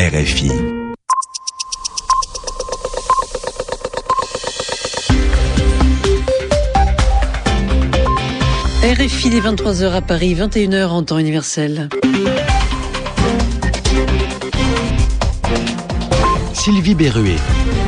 RFI. RFI les 23h à Paris, 21h en temps universel. Sylvie Berruet.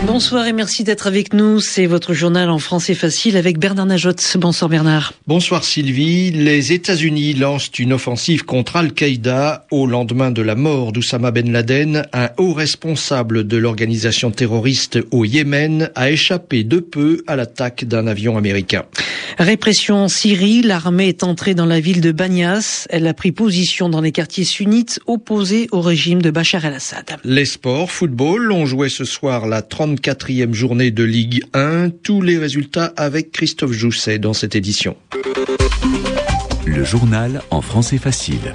Bonsoir et merci d'être avec nous. C'est votre journal en français facile avec Bernard Najot. Bonsoir Bernard. Bonsoir Sylvie. Les États-Unis lancent une offensive contre Al-Qaïda au lendemain de la mort d'Oussama Ben Laden. Un haut responsable de l'organisation terroriste au Yémen a échappé de peu à l'attaque d'un avion américain. Répression en Syrie. L'armée est entrée dans la ville de Banyas. Elle a pris position dans les quartiers sunnites opposés au régime de Bachar el-Assad. Les sports, football. On jouait ce soir la 30 quatrième journée de Ligue 1. Tous les résultats avec Christophe Jousset dans cette édition. Le journal en français facile.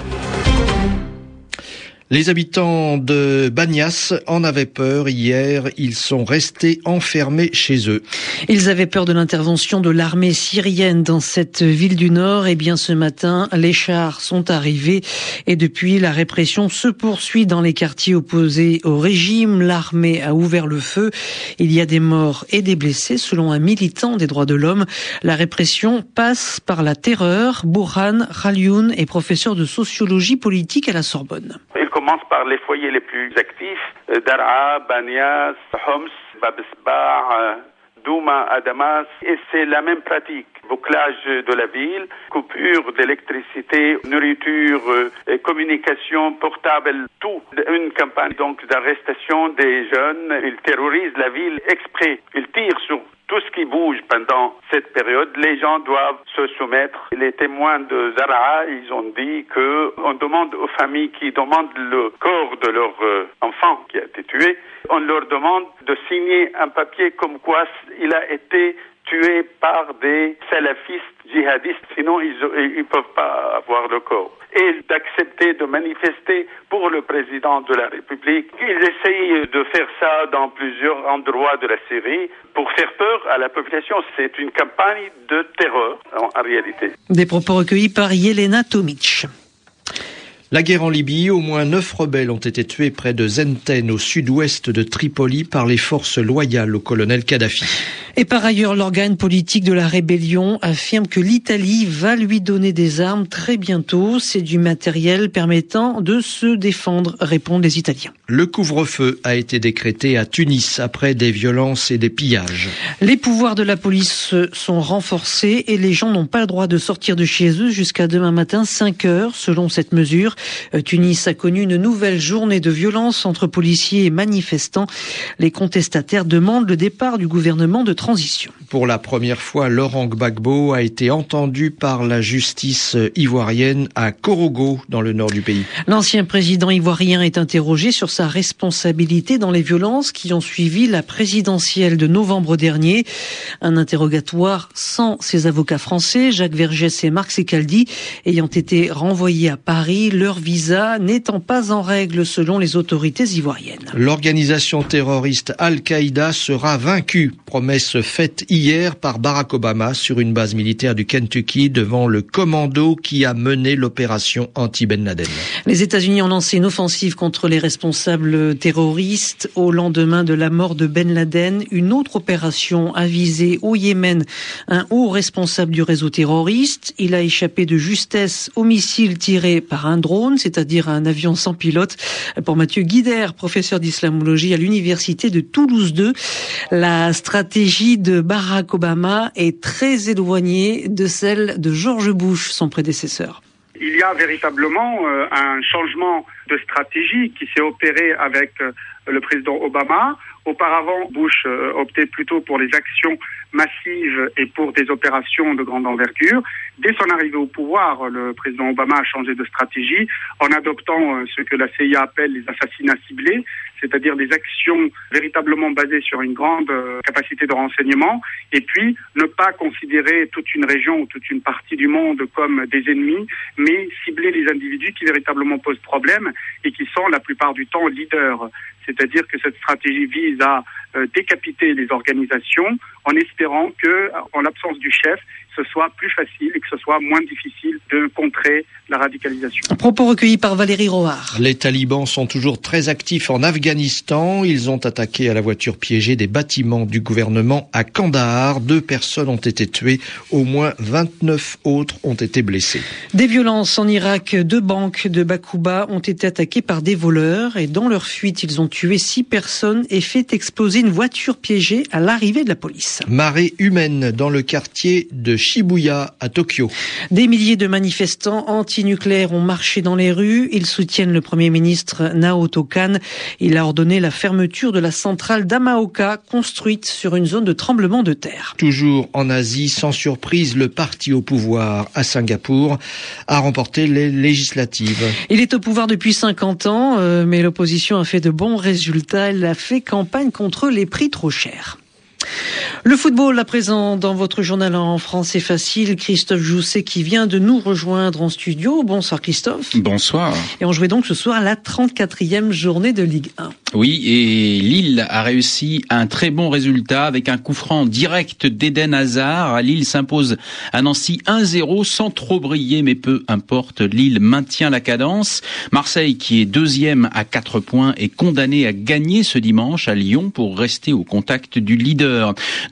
Les habitants de Bagnas en avaient peur hier. Ils sont restés enfermés chez eux. Ils avaient peur de l'intervention de l'armée syrienne dans cette ville du Nord. Et eh bien ce matin, les chars sont arrivés et depuis, la répression se poursuit dans les quartiers opposés au régime. L'armée a ouvert le feu. Il y a des morts et des blessés selon un militant des droits de l'homme. La répression passe par la terreur. Bourhan Khalioun est professeur de sociologie politique à la Sorbonne commence par les foyers les plus actifs, euh, Dar'a, Banias, Homs, Babesba, euh, Douma à Damas, et c'est la même pratique. Bouclage de la ville, coupure d'électricité, nourriture, euh, communication portable, tout. Une campagne donc d'arrestation des jeunes. Ils terrorisent la ville exprès. Ils tirent sur tout ce qui bouge pendant cette période, les gens doivent se soumettre. Les témoins de Zara, ils ont dit que on demande aux familles qui demandent le corps de leur euh, enfant qui a été tué, on leur demande de signer un papier comme quoi il a été tué par des salafistes djihadistes, sinon ils ne peuvent pas avoir le corps. Et d'accepter de manifester pour le président de la République. Ils essayent de faire ça dans plusieurs endroits de la Syrie pour faire peur à la population. C'est une campagne de terreur en, réalité. Des propos recueillis par Yelena Tomic. La guerre en Libye, au moins neuf rebelles ont été tués près de Zenten, au sud-ouest de Tripoli, par les forces loyales au colonel Kadhafi. Et par ailleurs, l'organe politique de la rébellion affirme que l'Italie va lui donner des armes très bientôt. C'est du matériel permettant de se défendre, répondent les Italiens. Le couvre-feu a été décrété à Tunis après des violences et des pillages. Les pouvoirs de la police sont renforcés et les gens n'ont pas le droit de sortir de chez eux jusqu'à demain matin 5 heures selon cette mesure. Euh, Tunis a connu une nouvelle journée de violence entre policiers et manifestants. Les contestataires demandent le départ du gouvernement de pour la première fois, Laurent Gbagbo a été entendu par la justice ivoirienne à Korogo, dans le nord du pays. L'ancien président ivoirien est interrogé sur sa responsabilité dans les violences qui ont suivi la présidentielle de novembre dernier. Un interrogatoire sans ses avocats français, Jacques Vergès et Marc Secaldi, ayant été renvoyés à Paris, leur visa n'étant pas en règle selon les autorités ivoiriennes. L'organisation terroriste Al-Qaïda sera vaincue, promesse faite hier par Barack Obama sur une base militaire du Kentucky devant le commando qui a mené l'opération anti-Ben Laden. Les États-Unis ont lancé une offensive contre les responsables terroristes au lendemain de la mort de Ben Laden. Une autre opération a visé au Yémen un haut responsable du réseau terroriste. Il a échappé de justesse au missile tiré par un drone, c'est-à-dire un avion sans pilote. Pour Mathieu Guider, professeur d'islamologie à l'université de Toulouse 2, la stratégie de Barack Obama est très éloignée de celle de George Bush, son prédécesseur. Il y a véritablement euh, un changement de stratégie qui s'est opéré avec euh, le président Obama. Auparavant, Bush euh, optait plutôt pour les actions massives et pour des opérations de grande envergure. Dès son arrivée au pouvoir, le président Obama a changé de stratégie en adoptant ce que la CIA appelle les assassinats ciblés, c'est-à-dire des actions véritablement basées sur une grande euh, capacité de renseignement, et puis ne pas considérer toute une région ou toute une partie du monde comme des ennemis, mais cibler les individus qui véritablement posent problème et qui sont la plupart du temps leaders. c'est-à-dire que cette stratégie vise à euh, décapiter les organisations en espérant que, en l'absence du chef, ce soit plus facile et que ce soit moins difficile de contrer la radicalisation. Un propos recueillis par Valérie Roard. Les talibans sont toujours très actifs en Afghanistan. Ils ont attaqué à la voiture piégée des bâtiments du gouvernement à Kandahar. Deux personnes ont été tuées, au moins 29 autres ont été blessées. Des violences en Irak, deux banques de Bakuba ont été attaquées par des voleurs et dans leur fuite, ils ont tué six personnes et fait exploser une voiture piégée à l'arrivée de la police. Marée humaine dans le quartier de Shibuya à Tokyo. Des milliers de manifestants anti-nucléaires ont marché dans les rues. Ils soutiennent le Premier ministre Naoto Kan. Il a ordonné la fermeture de la centrale d'Amaoka, construite sur une zone de tremblement de terre. Toujours en Asie, sans surprise, le parti au pouvoir à Singapour a remporté les législatives. Il est au pouvoir depuis 50 ans, euh, mais l'opposition a fait de bons résultats. Elle a fait campagne contre les prix trop chers. Le football à présent dans votre journal en français facile. Christophe Jousset qui vient de nous rejoindre en studio. Bonsoir Christophe. Bonsoir. Et on jouait donc ce soir la 34e journée de Ligue 1. Oui, et Lille a réussi un très bon résultat avec un coup franc direct d'Eden Hazard. Lille s'impose à Nancy 1-0 sans trop briller, mais peu importe. Lille maintient la cadence. Marseille, qui est deuxième à 4 points, est condamné à gagner ce dimanche à Lyon pour rester au contact du leader.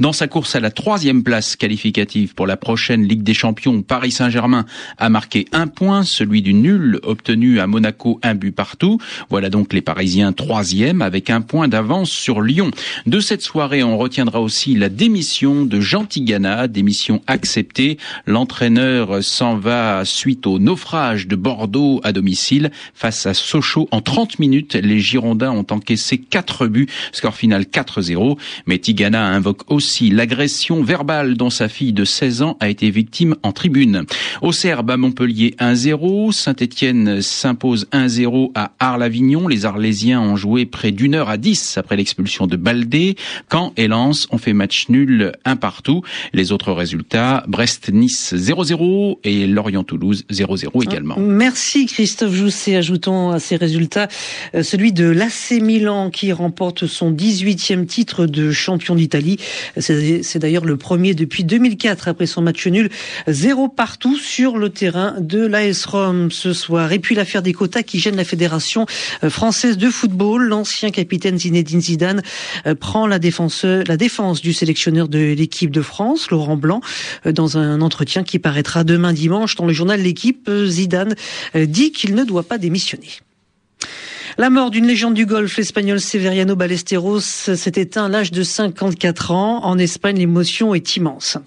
Dans sa course à la troisième place qualificative pour la prochaine Ligue des Champions, Paris Saint-Germain a marqué un point, celui du nul obtenu à Monaco, un but partout. Voilà donc les Parisiens troisième avec un point d'avance sur Lyon. De cette soirée, on retiendra aussi la démission de Jean Tigana, démission acceptée. L'entraîneur s'en va suite au naufrage de Bordeaux à domicile face à Sochaux. En 30 minutes, les Girondins ont encaissé 4 buts, score final 4-0. Mais Tigana invoque aussi l'agression verbale dont sa fille de 16 ans a été victime en tribune. Au Serbe à Montpellier 1-0, Saint-Étienne s'impose 1-0 à Arles-Avignon. Les Arlésiens ont joué près d'une heure à 10 après l'expulsion de Baldé. Caen et Lens ont fait match nul un partout. Les autres résultats, Brest-Nice 0-0 et Lorient-Toulouse 0-0 également. Merci Christophe Jousset. Ajoutons à ces résultats euh, celui de l'AC Milan qui remporte son 18e titre de champion d'Italie. C'est d'ailleurs le premier depuis 2004 après son match nul. Zéro partout sur le terrain de l'AS Rome ce soir. Et puis l'affaire des quotas qui gêne la Fédération euh, française de football. L'ancien capitaine Zinedine Zidane euh, prend la défense, la défense du sélectionneur de l'équipe de France, Laurent Blanc, euh, dans un entretien qui paraîtra demain dimanche dans le journal L'équipe. Zidane dit qu'il ne doit pas démissionner. La mort d'une légende du golf, l'espagnol Severiano Ballesteros, s'est éteint à l'âge de 54 ans. En Espagne, l'émotion est immense.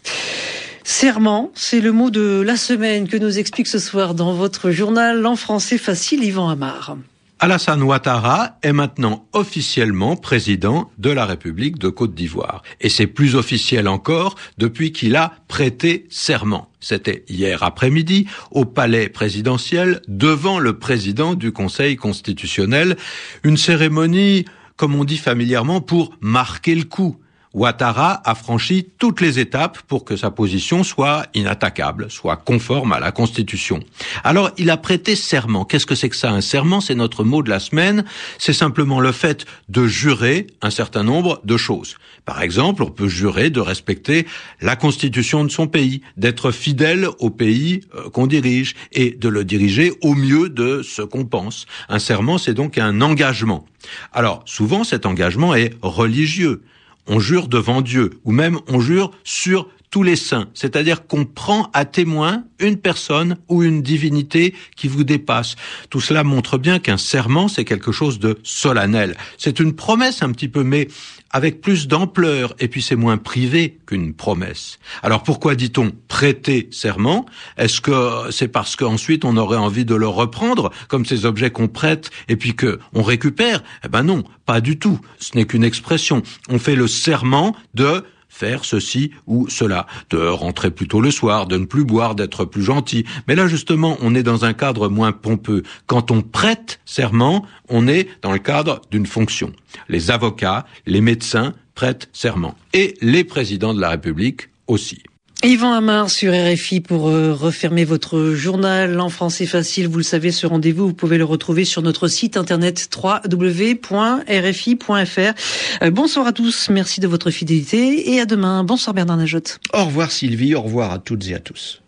Serment, c'est le mot de la semaine que nous explique ce soir dans votre journal en français facile Yvan Amar. Alassane Ouattara est maintenant officiellement président de la République de Côte d'Ivoire. Et c'est plus officiel encore depuis qu'il a prêté serment. C'était hier après-midi au palais présidentiel devant le président du Conseil constitutionnel. Une cérémonie, comme on dit familièrement, pour marquer le coup Ouattara a franchi toutes les étapes pour que sa position soit inattaquable, soit conforme à la Constitution. Alors, il a prêté serment. Qu'est-ce que c'est que ça Un serment, c'est notre mot de la semaine. C'est simplement le fait de jurer un certain nombre de choses. Par exemple, on peut jurer de respecter la Constitution de son pays, d'être fidèle au pays euh, qu'on dirige et de le diriger au mieux de ce qu'on pense. Un serment, c'est donc un engagement. Alors, souvent, cet engagement est religieux on jure devant Dieu, ou même on jure sur tous les saints, c'est-à-dire qu'on prend à témoin une personne ou une divinité qui vous dépasse. Tout cela montre bien qu'un serment, c'est quelque chose de solennel. C'est une promesse un petit peu, mais avec plus d'ampleur, et puis c'est moins privé qu'une promesse. Alors pourquoi dit-on prêter serment? Est-ce que c'est parce qu'ensuite on aurait envie de le reprendre, comme ces objets qu'on prête et puis que on récupère? Eh ben non, pas du tout. Ce n'est qu'une expression. On fait le serment de faire ceci ou cela, de rentrer plus tôt le soir, de ne plus boire, d'être plus gentil. Mais là, justement, on est dans un cadre moins pompeux. Quand on prête serment, on est dans le cadre d'une fonction. Les avocats, les médecins prêtent serment. Et les présidents de la République aussi. Yvan Amar sur RFI pour euh, refermer votre journal en français facile. Vous le savez, ce rendez-vous, vous pouvez le retrouver sur notre site internet www.rfi.fr. Euh, bonsoir à tous, merci de votre fidélité et à demain. Bonsoir Bernard Najotte. Au revoir Sylvie, au revoir à toutes et à tous.